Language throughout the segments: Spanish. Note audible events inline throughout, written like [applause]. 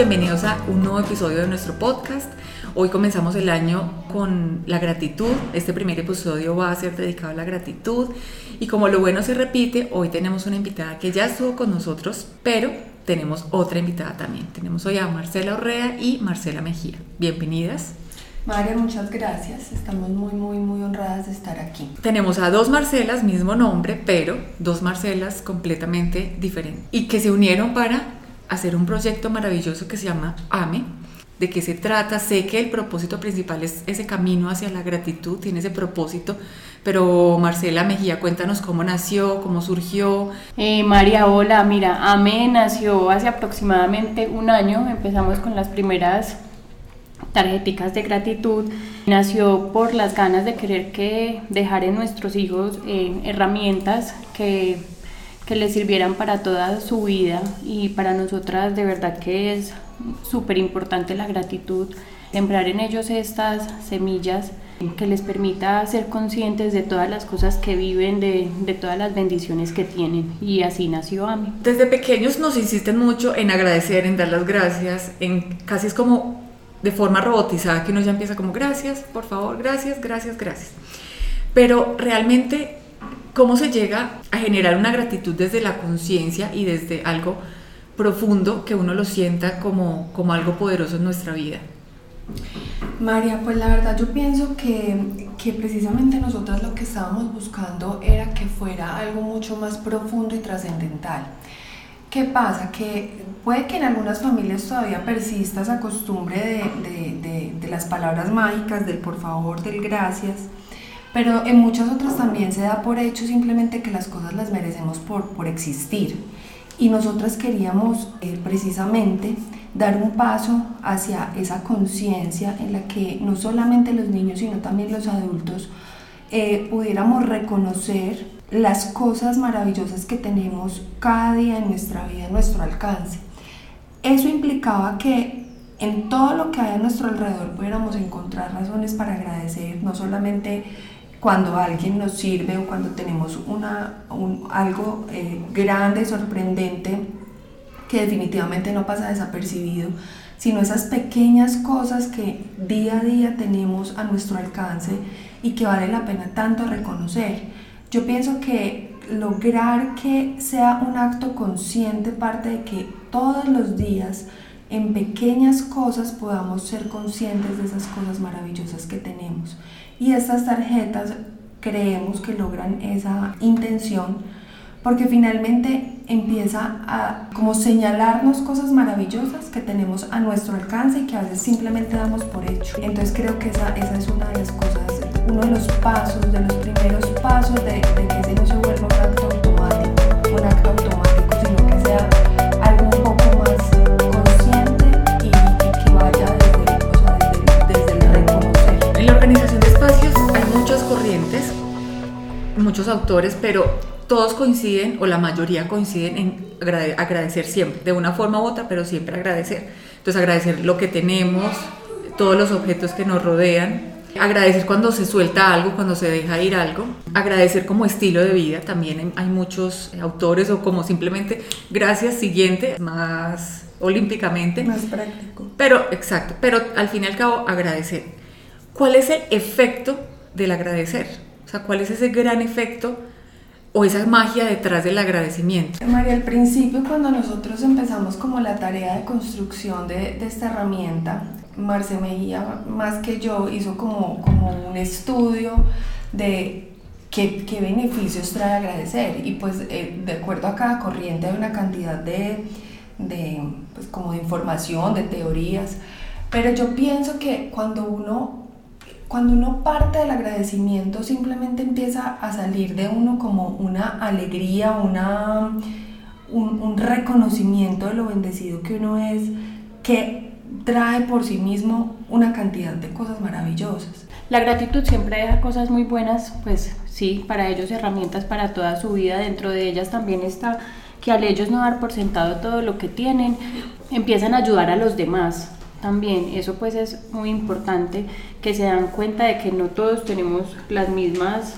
Bienvenidos a un nuevo episodio de nuestro podcast. Hoy comenzamos el año con la gratitud. Este primer episodio va a ser dedicado a la gratitud. Y como lo bueno se repite, hoy tenemos una invitada que ya estuvo con nosotros, pero tenemos otra invitada también. Tenemos hoy a Marcela Orrea y Marcela Mejía. Bienvenidas. María, muchas gracias. Estamos muy, muy, muy honradas de estar aquí. Tenemos a dos Marcelas, mismo nombre, pero dos Marcelas completamente diferentes y que se unieron para hacer un proyecto maravilloso que se llama AME. ¿De qué se trata? Sé que el propósito principal es ese camino hacia la gratitud, tiene ese propósito, pero Marcela Mejía, cuéntanos cómo nació, cómo surgió. Eh, María, hola, mira, AME nació hace aproximadamente un año, empezamos con las primeras tarjeticas de gratitud, nació por las ganas de querer que dejar en nuestros hijos eh, herramientas que que les sirvieran para toda su vida y para nosotras de verdad que es súper importante la gratitud, sembrar en ellos estas semillas que les permita ser conscientes de todas las cosas que viven, de, de todas las bendiciones que tienen. Y así nació AMI. Desde pequeños nos insisten mucho en agradecer, en dar las gracias, en casi es como de forma robotizada que uno ya empieza como gracias, por favor, gracias, gracias, gracias. Pero realmente ¿Cómo se llega a generar una gratitud desde la conciencia y desde algo profundo que uno lo sienta como, como algo poderoso en nuestra vida? María, pues la verdad yo pienso que, que, precisamente nosotras lo que estábamos buscando era que fuera algo mucho más profundo y trascendental. ¿Qué pasa? Que puede que en algunas familias todavía persista esa costumbre de, de, de, de las palabras mágicas, del por favor, del gracias, pero en muchas otras también se da por hecho simplemente que las cosas las merecemos por, por existir. Y nosotras queríamos eh, precisamente dar un paso hacia esa conciencia en la que no solamente los niños, sino también los adultos eh, pudiéramos reconocer las cosas maravillosas que tenemos cada día en nuestra vida, en nuestro alcance. Eso implicaba que en todo lo que hay a nuestro alrededor pudiéramos encontrar razones para agradecer, no solamente cuando alguien nos sirve o cuando tenemos una, algo eh, grande, sorprendente, que definitivamente no pasa desapercibido, sino esas pequeñas cosas que día a día tenemos a nuestro alcance y que vale la pena tanto reconocer. Yo pienso que lograr que sea un acto consciente parte de que todos los días en pequeñas cosas podamos ser conscientes de esas cosas maravillosas que tenemos. Y estas tarjetas creemos que logran esa intención porque finalmente empieza a como señalarnos cosas maravillosas que tenemos a nuestro alcance y que a veces simplemente damos por hecho. Entonces creo que esa, esa es una de las cosas, uno de los pasos, de los primeros pasos de, que ese no se muchos autores, pero todos coinciden, o la mayoría coinciden en agradecer siempre, de una forma u otra, pero siempre agradecer. Entonces agradecer lo que tenemos, todos los objetos que nos rodean, agradecer cuando se suelta algo, cuando se deja ir algo, agradecer como estilo de vida, también hay muchos autores o como simplemente gracias siguiente, más olímpicamente. Más práctico. Pero, exacto, pero al fin y al cabo agradecer. ¿Cuál es el efecto del agradecer? O sea, ¿cuál es ese gran efecto o esa magia detrás del agradecimiento? María, al principio cuando nosotros empezamos como la tarea de construcción de, de esta herramienta, Marce Mejía, más que yo, hizo como, como un estudio de qué, qué beneficios trae agradecer. Y pues eh, de acuerdo a cada corriente hay una cantidad de, de, pues, como de información, de teorías. Pero yo pienso que cuando uno cuando uno parte del agradecimiento simplemente empieza a salir de uno como una alegría, una, un, un reconocimiento de lo bendecido que uno es, que trae por sí mismo una cantidad de cosas maravillosas. La gratitud siempre deja cosas muy buenas, pues sí, para ellos herramientas para toda su vida. Dentro de ellas también está que al ellos no dar por sentado todo lo que tienen, empiezan a ayudar a los demás también. Eso pues es muy importante que se dan cuenta de que no todos tenemos las mismas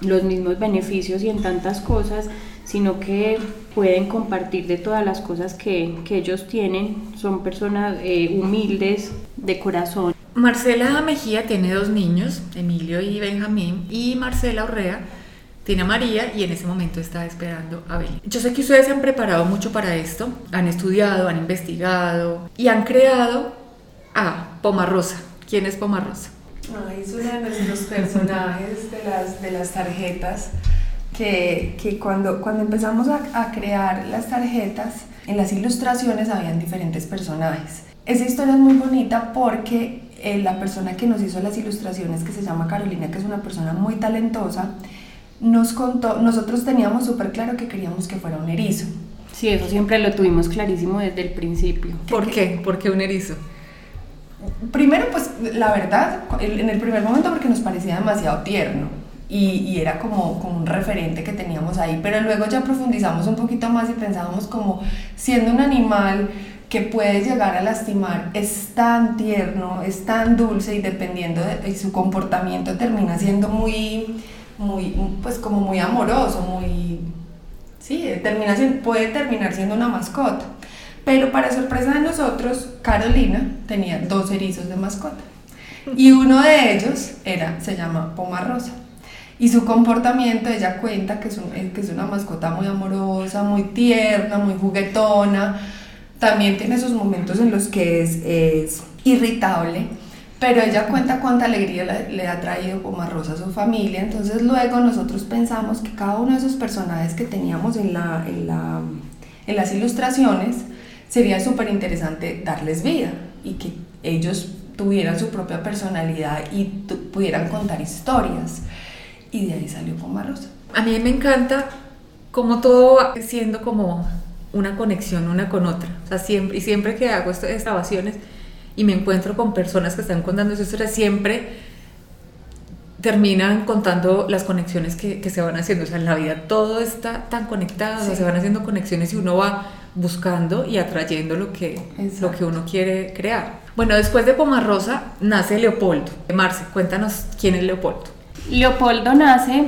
los mismos beneficios y en tantas cosas, sino que pueden compartir de todas las cosas que, que ellos tienen. Son personas eh, humildes de corazón. Marcela Mejía tiene dos niños, Emilio y Benjamín, y Marcela Orrea tiene a María y en ese momento está esperando a Belén. Yo sé que ustedes se han preparado mucho para esto, han estudiado, han investigado y han creado a Pomarrosa. ¿Quién es Pomarrosa? es uno de nuestros personajes de las, de las tarjetas que, que cuando, cuando empezamos a, a crear las tarjetas, en las ilustraciones habían diferentes personajes. Esa historia es muy bonita porque eh, la persona que nos hizo las ilustraciones, que se llama Carolina, que es una persona muy talentosa, nos contó, nosotros teníamos súper claro que queríamos que fuera un erizo. Sí, eso siempre lo tuvimos clarísimo desde el principio. ¿Por qué? ¿Por qué un erizo? Primero, pues la verdad, en el primer momento porque nos parecía demasiado tierno y, y, era como, como un referente que teníamos ahí, pero luego ya profundizamos un poquito más y pensábamos como siendo un animal que puede llegar a lastimar es tan tierno, es tan dulce y dependiendo de su comportamiento termina siendo muy, muy, pues como muy amoroso, muy, sí, termina, puede terminar siendo una mascota. Pero para sorpresa de nosotros, Carolina tenía dos erizos de mascota. Y [laughs] uno de ellos era, se llama Poma Rosa. Y su comportamiento, ella cuenta que es, que es una mascota muy amorosa, muy tierna, muy juguetona, también tiene sus momentos en los que es, es irritable, pero ella cuenta cuánta alegría le, ha traído Rosa a su familia. Entonces luego nosotros pensamos que cada uno de esos personajes que teníamos en, la, en, la, en las ilustraciones sería súper interesante darles vida y que ellos tuvieran su propia personalidad y pudieran contar historias. Y de ahí salió Rosa. A mí me encanta como todo va siendo como una conexión una con otra. O sea, siempre, y siempre que hago estas grabaciones y me encuentro con personas que están contando sus historias, siempre terminan contando las conexiones que, que, se van haciendo. O sea, en la vida todo está tan conectado, o sea, se van haciendo conexiones y uno va buscando y atrayendo lo que, lo que uno quiere crear. Bueno, después de Pomarrosa nace Leopoldo. Marce, cuéntanos quién es Leopoldo. Leopoldo nace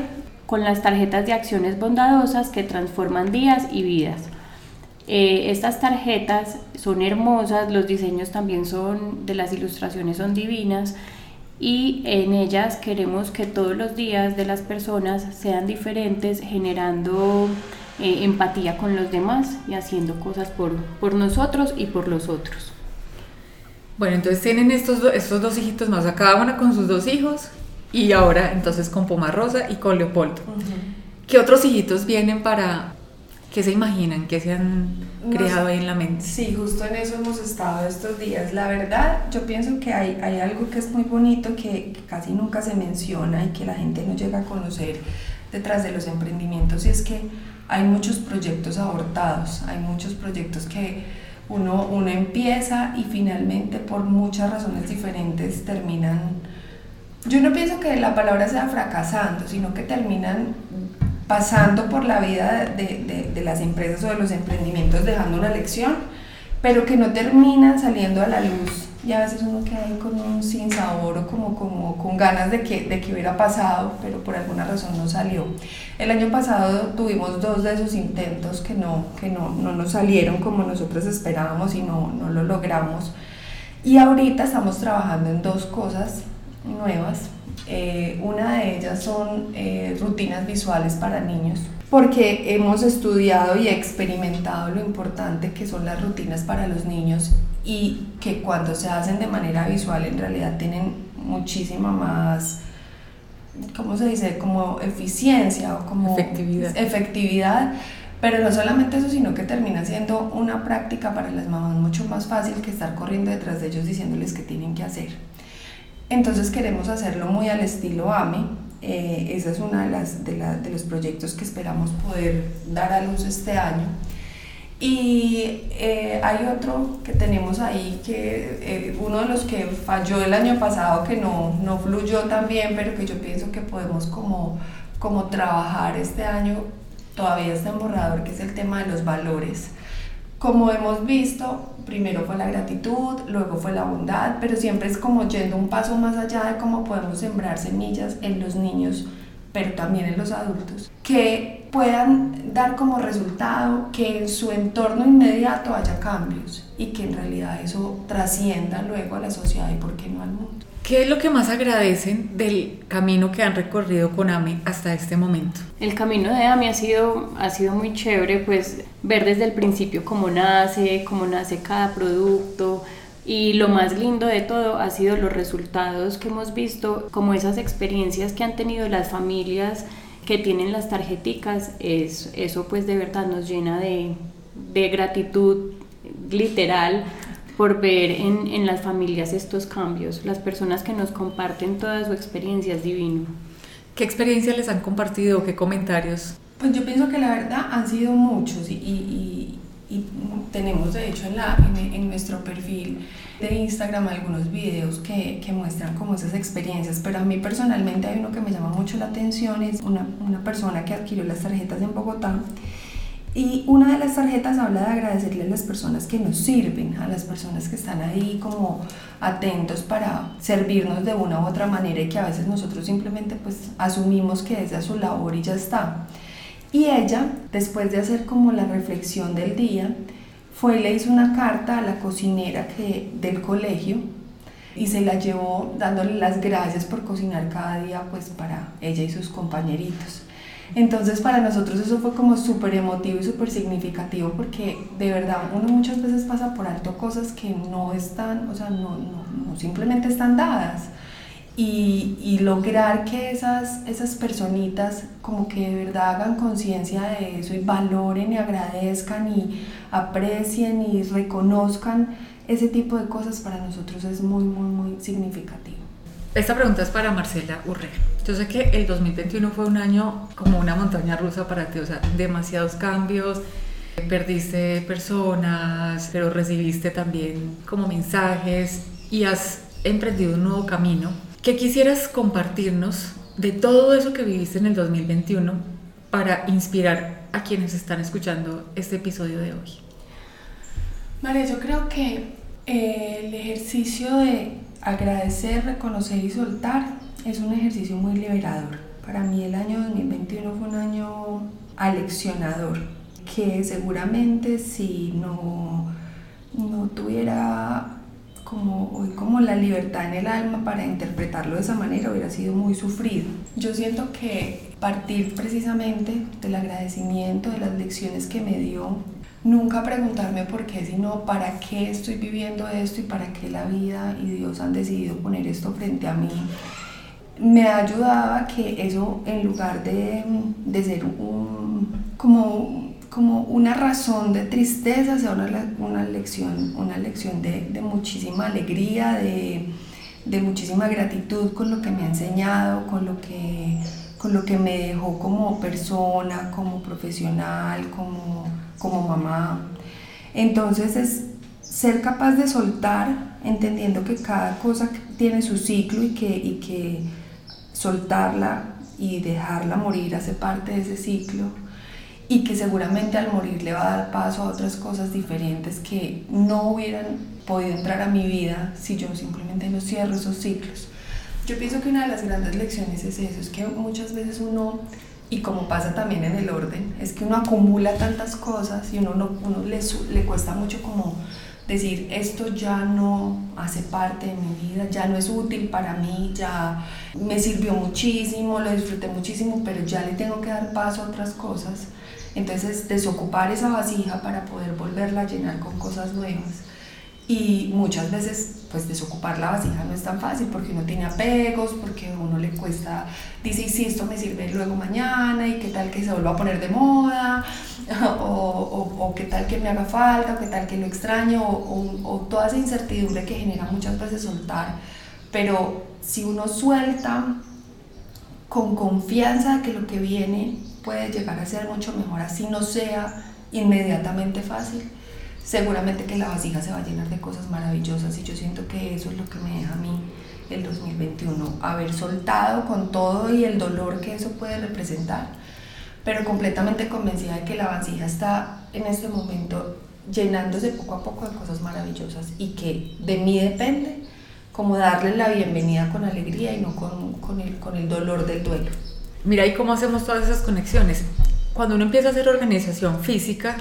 con las tarjetas de acciones bondadosas que transforman días y vidas. Eh, estas tarjetas son hermosas, los diseños también son, de las ilustraciones son divinas y en ellas queremos que todos los días de las personas sean diferentes, generando eh, empatía con los demás y haciendo cosas por, por nosotros y por los otros. Bueno, entonces tienen estos, estos dos hijitos más, cada una con sus dos hijos y ahora entonces con Poma Rosa y con Leopoldo. ¿Qué otros hijitos vienen para, ¿Qué se imaginan? ¿Qué se han creado ahí en la mente? Sí, justo en eso hemos estado estos días. La verdad, yo pienso que hay, hay algo que es muy bonito que, casi nunca se menciona y que la gente no llega a conocer detrás de los emprendimientos y es que hay muchos proyectos abortados, hay muchos proyectos que uno, uno empieza y finalmente por muchas razones diferentes terminan... Yo no pienso que la palabra sea fracasando, sino que terminan pasando por la vida de, de, las empresas o de los emprendimientos dejando una lección, pero que no terminan saliendo a la luz. Y a veces uno queda ahí con un sinsabor o como, como con ganas de que, de que hubiera pasado, pero por alguna razón no salió. El año pasado tuvimos dos de esos intentos que no, que no, no nos salieron como nosotros esperábamos y no, no lo logramos. Y ahorita estamos trabajando en dos cosas nuevas eh, una de ellas son eh, rutinas visuales para niños, porque hemos estudiado y experimentado lo importante que son las rutinas para los niños y que cuando se hacen de manera visual en realidad tienen muchísima más, ¿cómo se dice? Como eficiencia o como efectividad. efectividad. Pero no solamente eso, sino que termina siendo una práctica para las mamás mucho más fácil que estar corriendo detrás de ellos diciéndoles qué tienen que hacer. Entonces queremos hacerlo muy al estilo AME. Eh, esa es una de, las, de, de los proyectos que esperamos poder dar a luz este año. Y eh, hay otro que tenemos ahí, que eh, uno de los que falló el año pasado, que no, no fluyó tan bien, pero que yo pienso que podemos como, como trabajar este año, todavía está en borrador, que es el tema de los valores. Como hemos visto, primero fue la gratitud, luego fue la bondad, pero siempre es como yendo un paso más allá de cómo podemos sembrar semillas en los niños, pero también en los adultos, que puedan dar como resultado que en su entorno inmediato haya cambios y que en realidad eso trascienda luego a la sociedad y por qué no al mundo. ¿Qué es lo que más agradecen del camino que han recorrido con AMI hasta este momento? El camino de AMI ha sido, ha sido muy chévere, pues ver desde el principio cómo nace, cómo nace cada producto, y lo más lindo de todo ha sido los resultados que hemos visto, como esas experiencias que han tenido las familias que tienen las tarjeticas, es, eso pues de verdad nos llena de, de gratitud literal por ver en, en, las familias estos cambios, las personas que nos comparten toda su experiencia es divino. ¿Qué experiencia les han compartido? ¿Qué comentarios? Pues yo pienso que la verdad han sido muchos y, y, y tenemos de hecho en, la, en, en nuestro perfil de Instagram algunos videos que, que, muestran como esas experiencias, pero a mí personalmente hay uno que me llama mucho la atención, es una, una persona que adquirió las tarjetas en Bogotá y una de las tarjetas habla de agradecerle a las personas que nos sirven, a las personas que están ahí como atentos para servirnos de una u otra manera y que a veces nosotros simplemente pues asumimos que es su labor y ya está. Y ella, después de hacer como la reflexión del día, fue y le hizo una carta a la cocinera que, del colegio y se la llevó dándole las gracias por cocinar cada día pues para ella y sus compañeritos. Entonces para nosotros eso fue como súper emotivo y súper significativo porque de verdad uno muchas veces pasa por alto cosas que no están, o sea, no, no, no simplemente están dadas y, y, lograr que esas, esas personitas como que de verdad hagan conciencia de eso y valoren y agradezcan y aprecien y reconozcan ese tipo de cosas para nosotros es muy, muy, muy significativo. Esta pregunta es para Marcela Urrera. Yo sé que el 2021 fue un año como una montaña rusa para ti, o sea, demasiados cambios, perdiste personas, pero recibiste también como mensajes y has emprendido un nuevo camino ¿Qué quisieras compartirnos de todo eso que viviste en el 2021 para inspirar a quienes están escuchando este episodio de hoy? María, yo creo que eh, el ejercicio de agradecer, reconocer y soltar es un ejercicio muy liberador. Para mí el año 2021 fue un año aleccionador, que seguramente si no, no tuviera como como la libertad en el alma para interpretarlo de esa manera hubiera sido muy sufrido. Yo siento que partir precisamente del agradecimiento, de las lecciones que me dio, nunca preguntarme por qué, sino para qué estoy viviendo esto y para qué la vida y Dios han decidido poner esto frente a mí, me ha ayudado a que eso en lugar de, de ser como como una razón de tristeza, sea una, una lección, una lección de, de muchísima alegría, de, de, muchísima gratitud con lo que me ha enseñado, con lo que, con lo que me dejó como persona, como profesional, como, como mamá. Entonces es ser capaz de soltar, entendiendo que cada cosa tiene su ciclo y que, y que soltarla y dejarla morir hace parte de ese ciclo y que seguramente al morir le va a dar paso a otras cosas diferentes que no hubieran podido entrar a mi vida si yo simplemente no cierro esos ciclos. Yo pienso que una de las grandes lecciones es eso, es que muchas veces uno, y como pasa también en el orden, es que uno acumula tantas cosas y uno, no, uno le, le cuesta mucho como decir esto ya no hace parte de mi vida, ya no es útil para mí, ya me sirvió muchísimo, lo disfruté muchísimo, pero ya le tengo que dar paso a otras cosas entonces, desocupar esa vasija para poder volverla a llenar con cosas nuevas. Y muchas veces, pues desocupar la vasija no es tan fácil porque uno tiene apegos, porque a uno le cuesta, dice, sí, esto me sirve luego mañana, y qué tal que se vuelva a poner de moda, [laughs] o, o, qué tal que me haga falta, o qué tal que lo extraño, o, o toda esa incertidumbre que genera muchas veces soltar. Pero si uno suelta con confianza que lo que viene puede llegar a ser mucho mejor, así no sea inmediatamente fácil, seguramente que la vasija se va a llenar de cosas maravillosas y yo siento que eso es lo que me deja a mí el 2021, haber soltado con todo y el dolor que eso puede representar, pero completamente convencida de que la vasija está en este momento llenándose poco a poco de cosas maravillosas y que de mí depende como darle la bienvenida con alegría y no con, con, el, con el dolor del duelo. Mira, ¿y cómo hacemos todas esas conexiones? Cuando uno empieza a hacer organización física,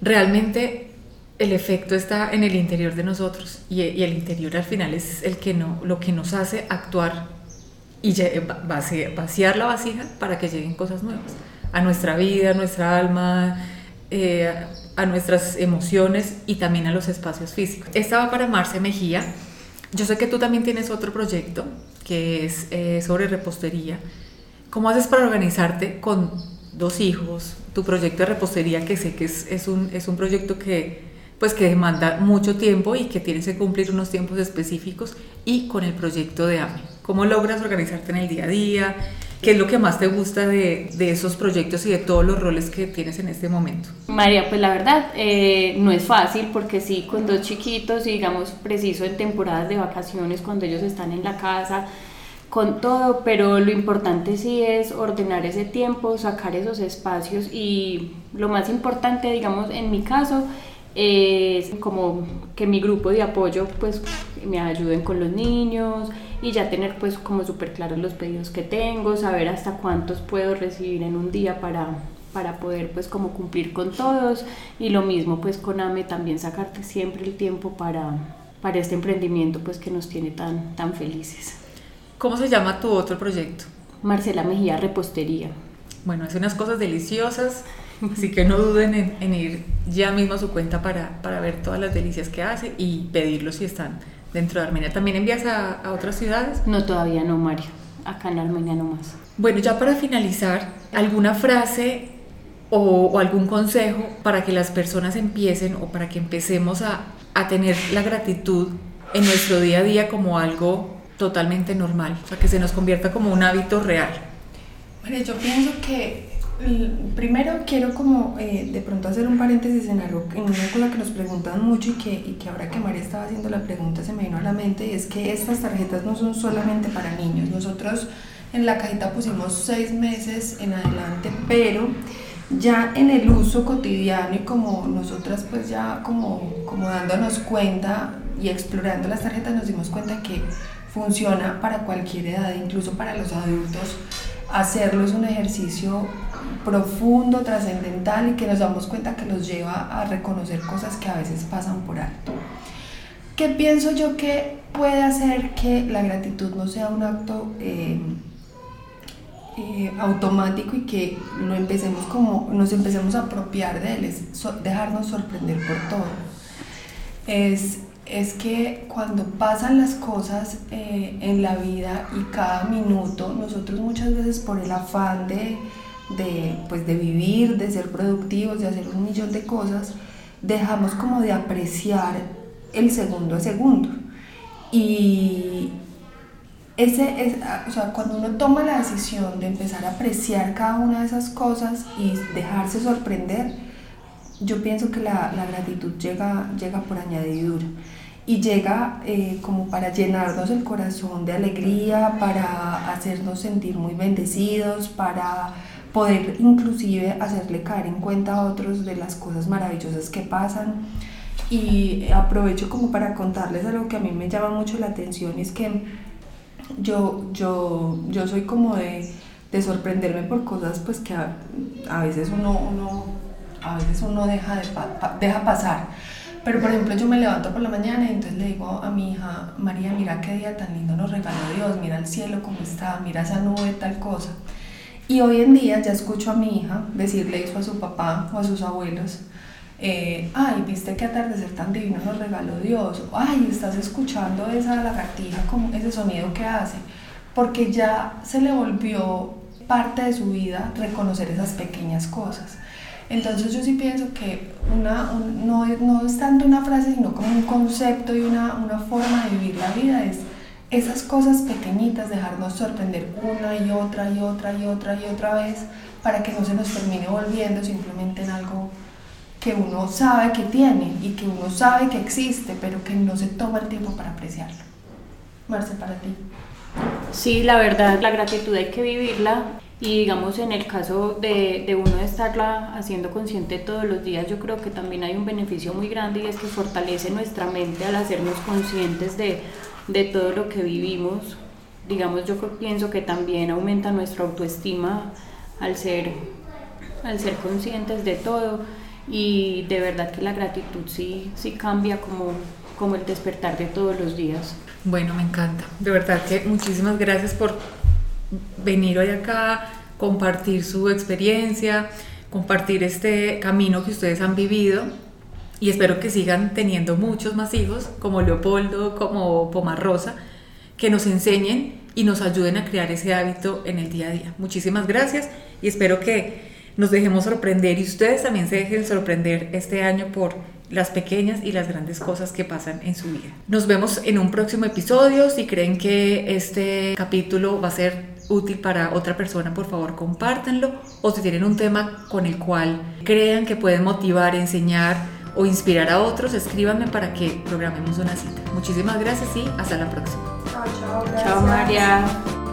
realmente el efecto está en el interior de nosotros y, el interior al final es el que no, lo que nos hace actuar y vaciar la vasija para que lleguen cosas nuevas a nuestra vida, a nuestra alma, eh, a nuestras emociones y también a los espacios físicos. Esta va para Marce Mejía yo sé que tú también tienes otro proyecto que es eh, sobre repostería. ¿Cómo haces para organizarte con dos hijos? Tu proyecto de repostería, que sé que es, es, un, es un proyecto que, pues, que demanda mucho tiempo y que tienes que cumplir unos tiempos específicos, y con el proyecto de AME. ¿Cómo logras organizarte en el día a día? ¿Qué es lo que más te gusta de, de, esos proyectos y de todos los roles que tienes en este momento? María, pues la verdad eh, no es fácil porque sí, con dos chiquitos, digamos, preciso en temporadas de vacaciones, cuando ellos están en la casa, con todo, pero lo importante sí es ordenar ese tiempo, sacar esos espacios y lo más importante, digamos, en mi caso, es como que mi grupo de apoyo pues me ayuden con los niños y ya tener pues como súper claros los pedidos que tengo, saber hasta cuántos puedo recibir en un día para, para poder pues como cumplir con todos y lo mismo pues con AME también sacarte siempre el tiempo para, para este emprendimiento pues que nos tiene tan, tan felices. ¿Cómo se llama tu otro proyecto? Marcela Mejía Repostería. Bueno, hace unas cosas deliciosas, [laughs] así que no duden en, en ir ya mismo a su cuenta para, para ver todas las delicias que hace y pedirlos si están dentro de Armenia. ¿También envías a, a otras ciudades? No, todavía no, Mario. Acá en Armenia no más. Bueno, ya para finalizar, ¿alguna frase o, o, algún consejo para que las personas empiecen o para que empecemos a, a, tener la gratitud en nuestro día a día como algo totalmente normal? O sea, que se nos convierta como un hábito real. Bueno, yo pienso que Primero quiero como eh, de pronto hacer un paréntesis en algo, en una cosa que nos preguntan mucho y que, y que ahora que María estaba haciendo la pregunta se me vino a la mente y es que estas tarjetas no son solamente para niños. Nosotros en la cajita pusimos seis meses en adelante, pero ya en el uso cotidiano y como nosotras pues ya como, como dándonos cuenta y explorando las tarjetas nos dimos cuenta que funciona para cualquier edad, incluso para los adultos. Hacerlo es un ejercicio profundo, trascendental y que nos damos cuenta que nos lleva a reconocer cosas que a veces pasan por alto. ¿Qué pienso yo que puede hacer que la gratitud no sea un acto eh, eh, automático y que lo empecemos como, nos empecemos a apropiar de él, es dejarnos sorprender por todo? Es que cuando pasan las cosas eh, en la vida y cada minuto, nosotros muchas veces por el afán de de, pues, de vivir, de ser productivos, de hacer un millón de cosas, dejamos como de apreciar el segundo a segundo. Y ese es, o sea, cuando uno toma la decisión de empezar a apreciar cada una de esas cosas y dejarse sorprender, yo pienso que la, la gratitud llega, llega por añadidura y llega eh, como para llenarnos el corazón de alegría, para hacernos sentir muy bendecidos, para poder inclusive hacerle caer en cuenta a otros de las cosas maravillosas que pasan. Y aprovecho como para contarles algo que a mí me llama mucho la atención, es que yo, yo, yo soy como de, de sorprenderme por cosas pues que a, veces uno, uno, a veces uno deja, de, deja pasar. Pero por ejemplo yo me levanto por la mañana y entonces le digo a mi hija, María, mira qué día tan lindo nos regaló Dios, mira el cielo como está, mira esa nube, tal cosa. Y hoy en día ya escucho a mi hija decirle eso a su papá o a sus abuelos. Eh, ay, viste qué atardecer tan divino nos regaló Dios. Ay, estás escuchando esa lagartija, como ese sonido que hace. Porque ya se le volvió parte de su vida reconocer esas pequeñas cosas. Entonces yo sí pienso que una, un, no, no, es tanto una frase, sino como un concepto y una, una forma de vivir la vida. Es esas cosas pequeñitas, dejarnos sorprender una y otra y otra y otra y otra vez para que no se nos termine volviendo simplemente en algo que uno sabe que tiene y que uno sabe que existe, pero que no se toma el tiempo para apreciarlo. Marce, para ti. Sí, la verdad, la gratitud hay que vivirla y digamos en el caso de, de, uno estarla haciendo consciente todos los días, yo creo que también hay un beneficio muy grande y es que fortalece nuestra mente al hacernos conscientes de, de todo lo que vivimos. Digamos, yo pienso que también aumenta nuestra autoestima al ser, al ser conscientes de todo y de verdad que la gratitud sí, sí cambia como, como el despertar de todos los días. Bueno, me encanta. De verdad que muchísimas gracias por venir hoy acá, compartir su experiencia, compartir este camino que ustedes han vivido y espero que sigan teniendo muchos más hijos como Leopoldo, como Pomarrosa, que nos enseñen y nos ayuden a crear ese hábito en el día a día. Muchísimas gracias y espero que nos dejemos sorprender y ustedes también se dejen sorprender este año por las pequeñas y las grandes cosas que pasan en su vida. Nos vemos en un próximo episodio. Si creen que este capítulo va a ser útil para otra persona, por favor compártanlo. O si tienen un tema con el cual crean que pueden motivar, enseñar o inspirar a otros, escríbanme para que programemos una cita. Muchísimas gracias y hasta la próxima. Chao, chao. Chao María.